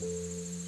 Música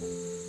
Música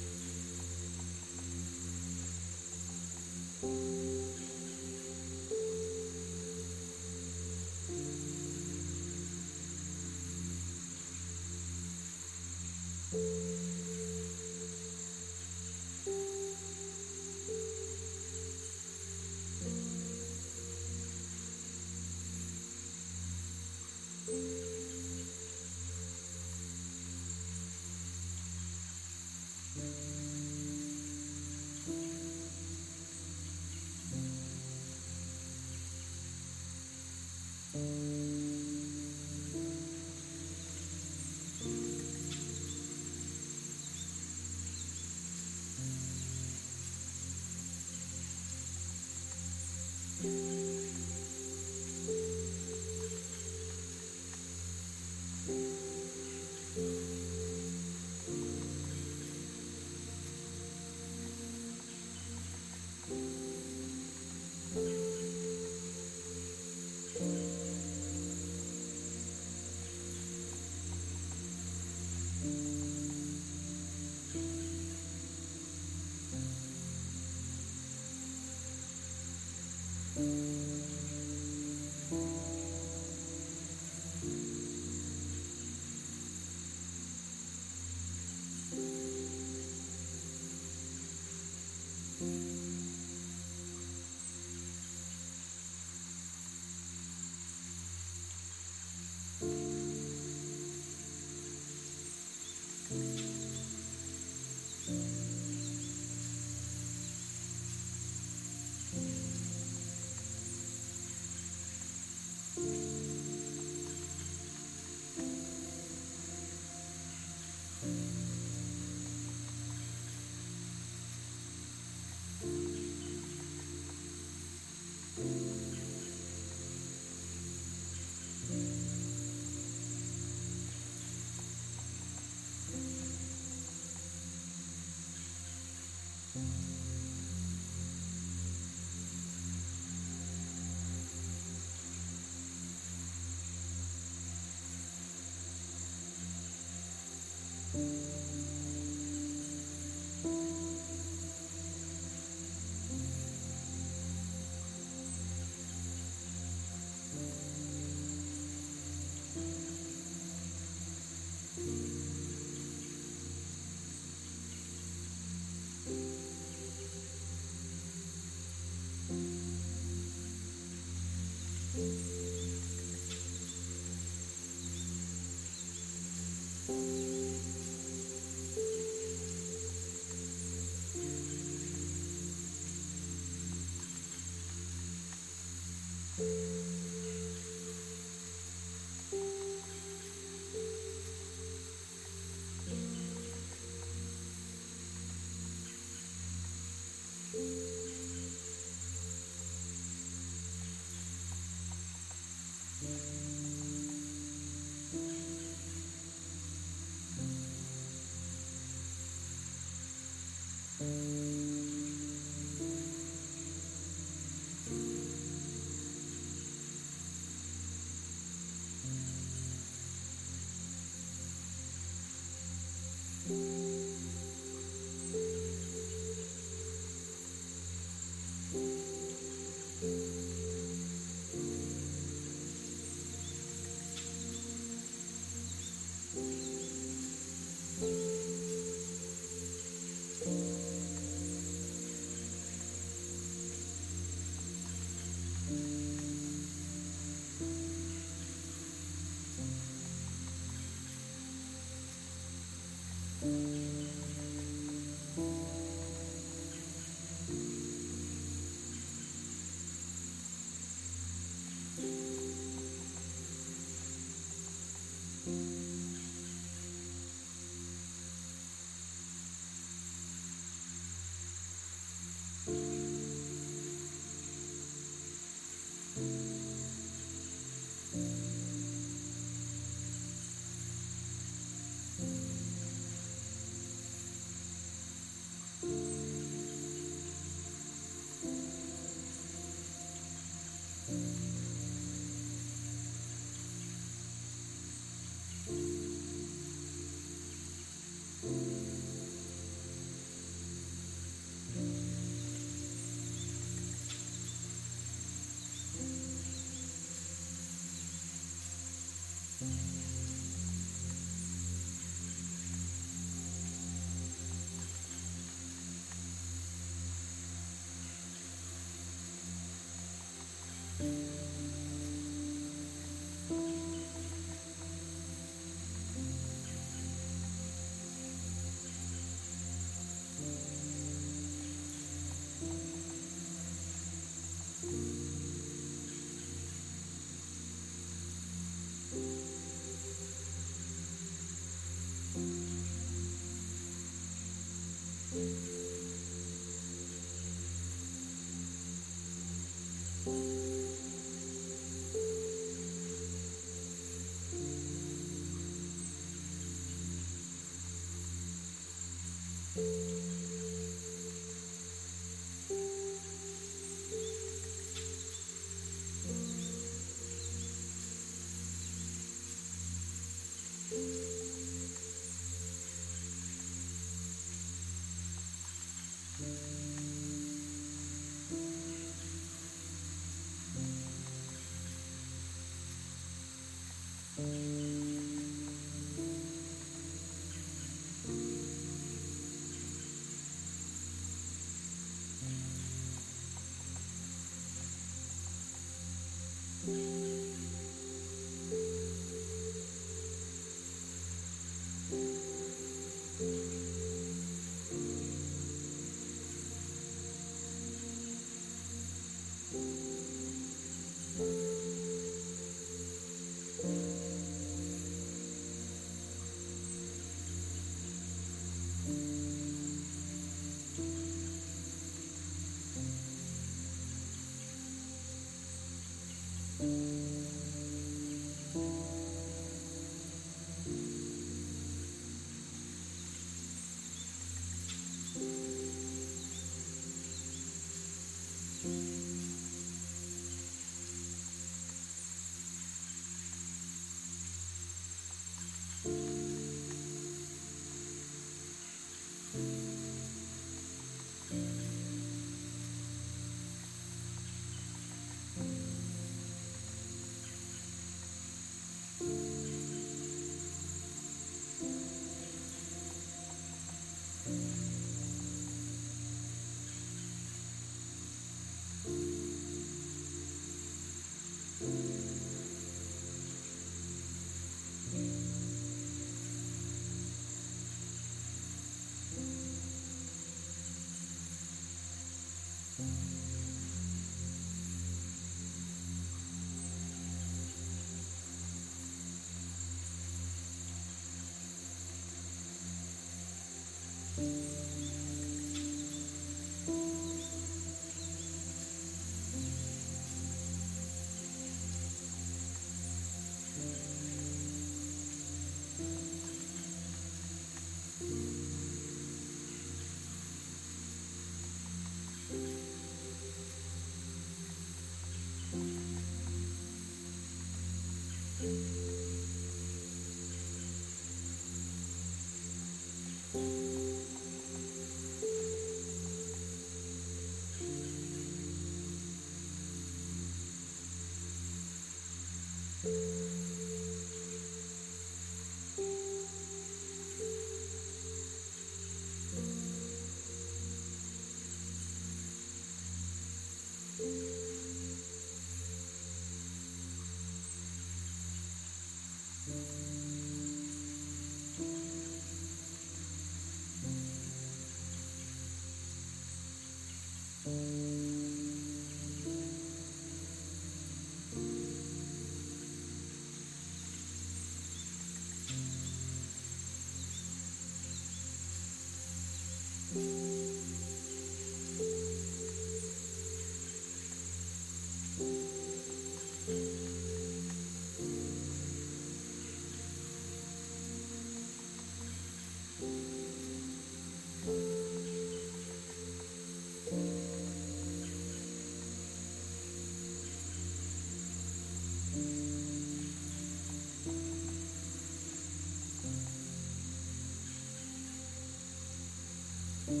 Thank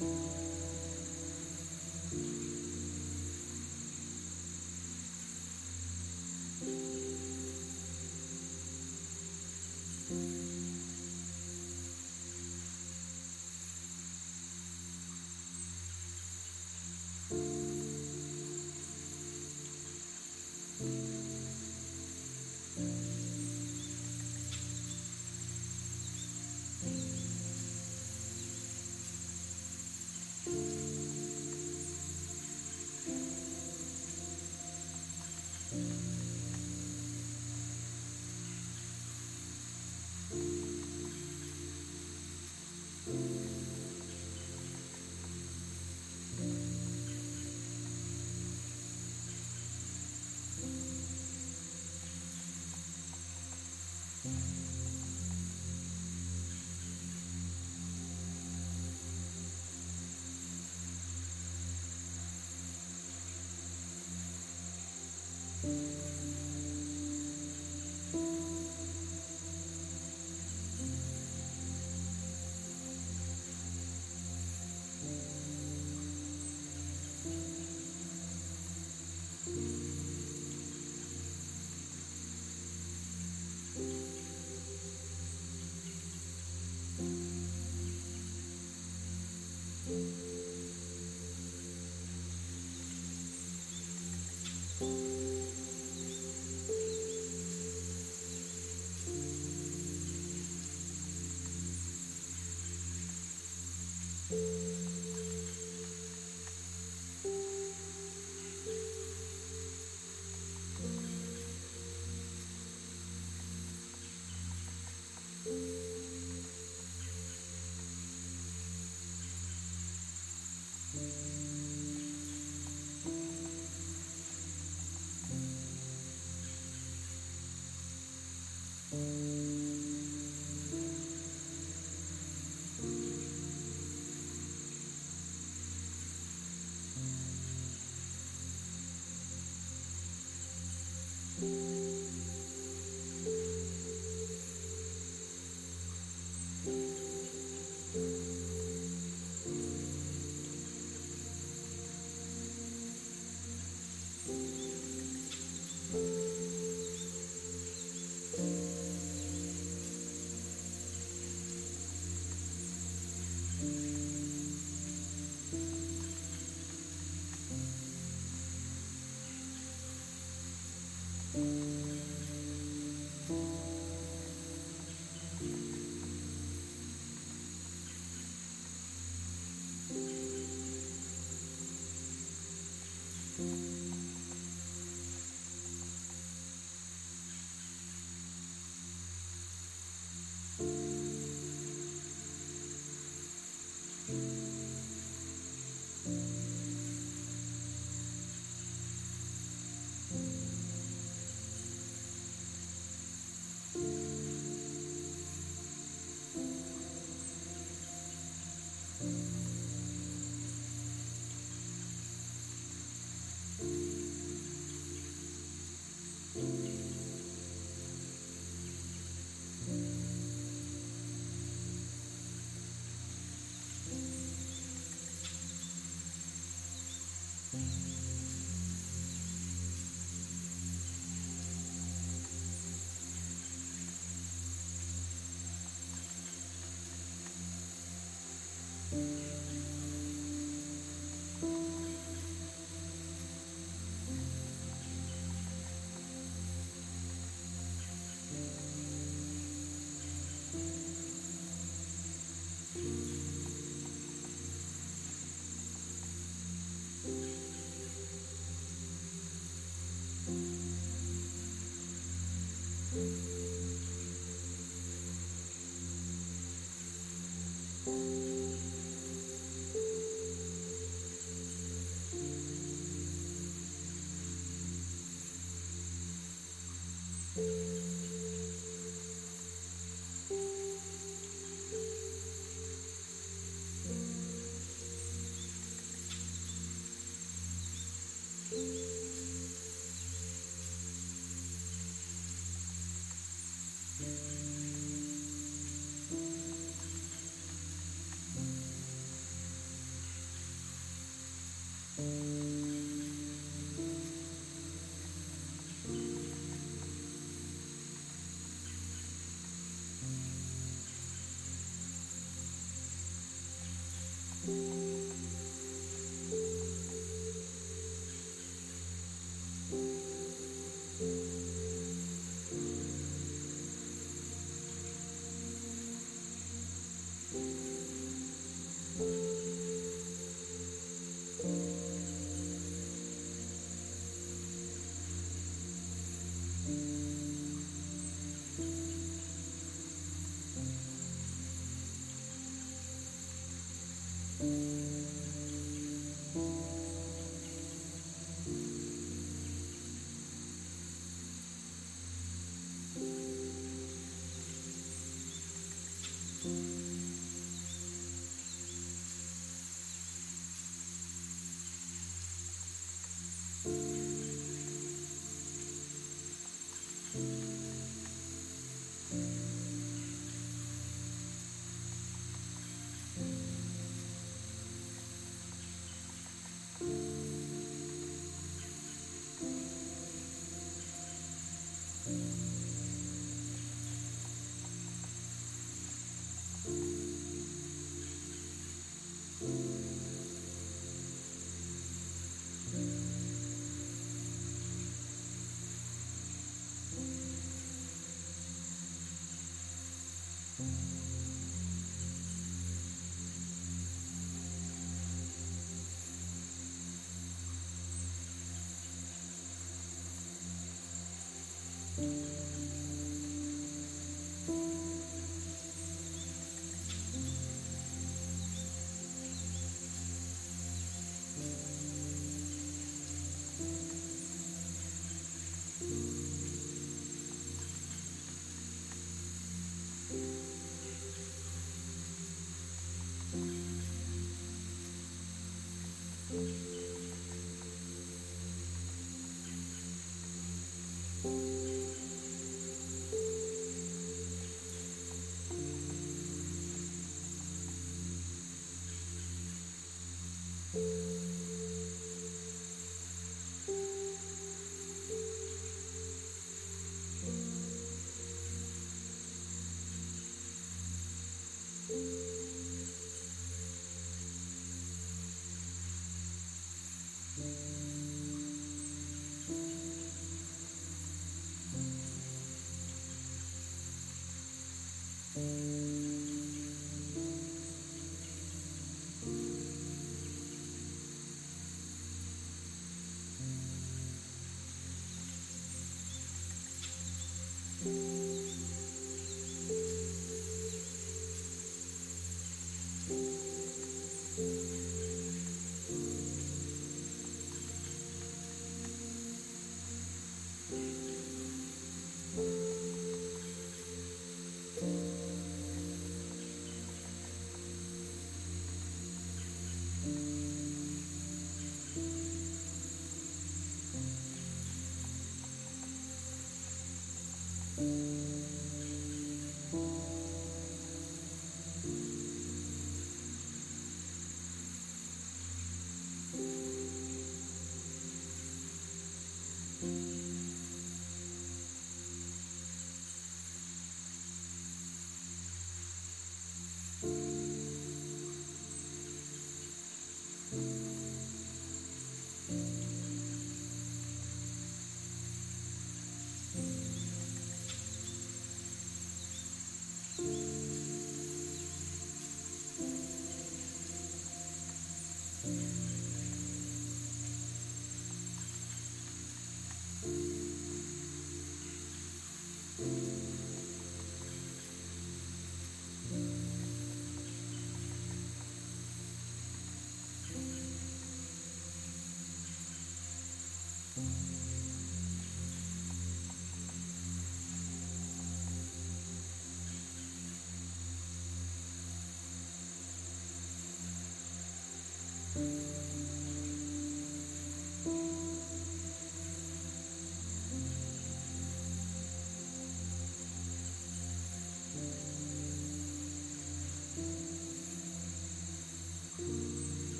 you.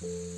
Bye.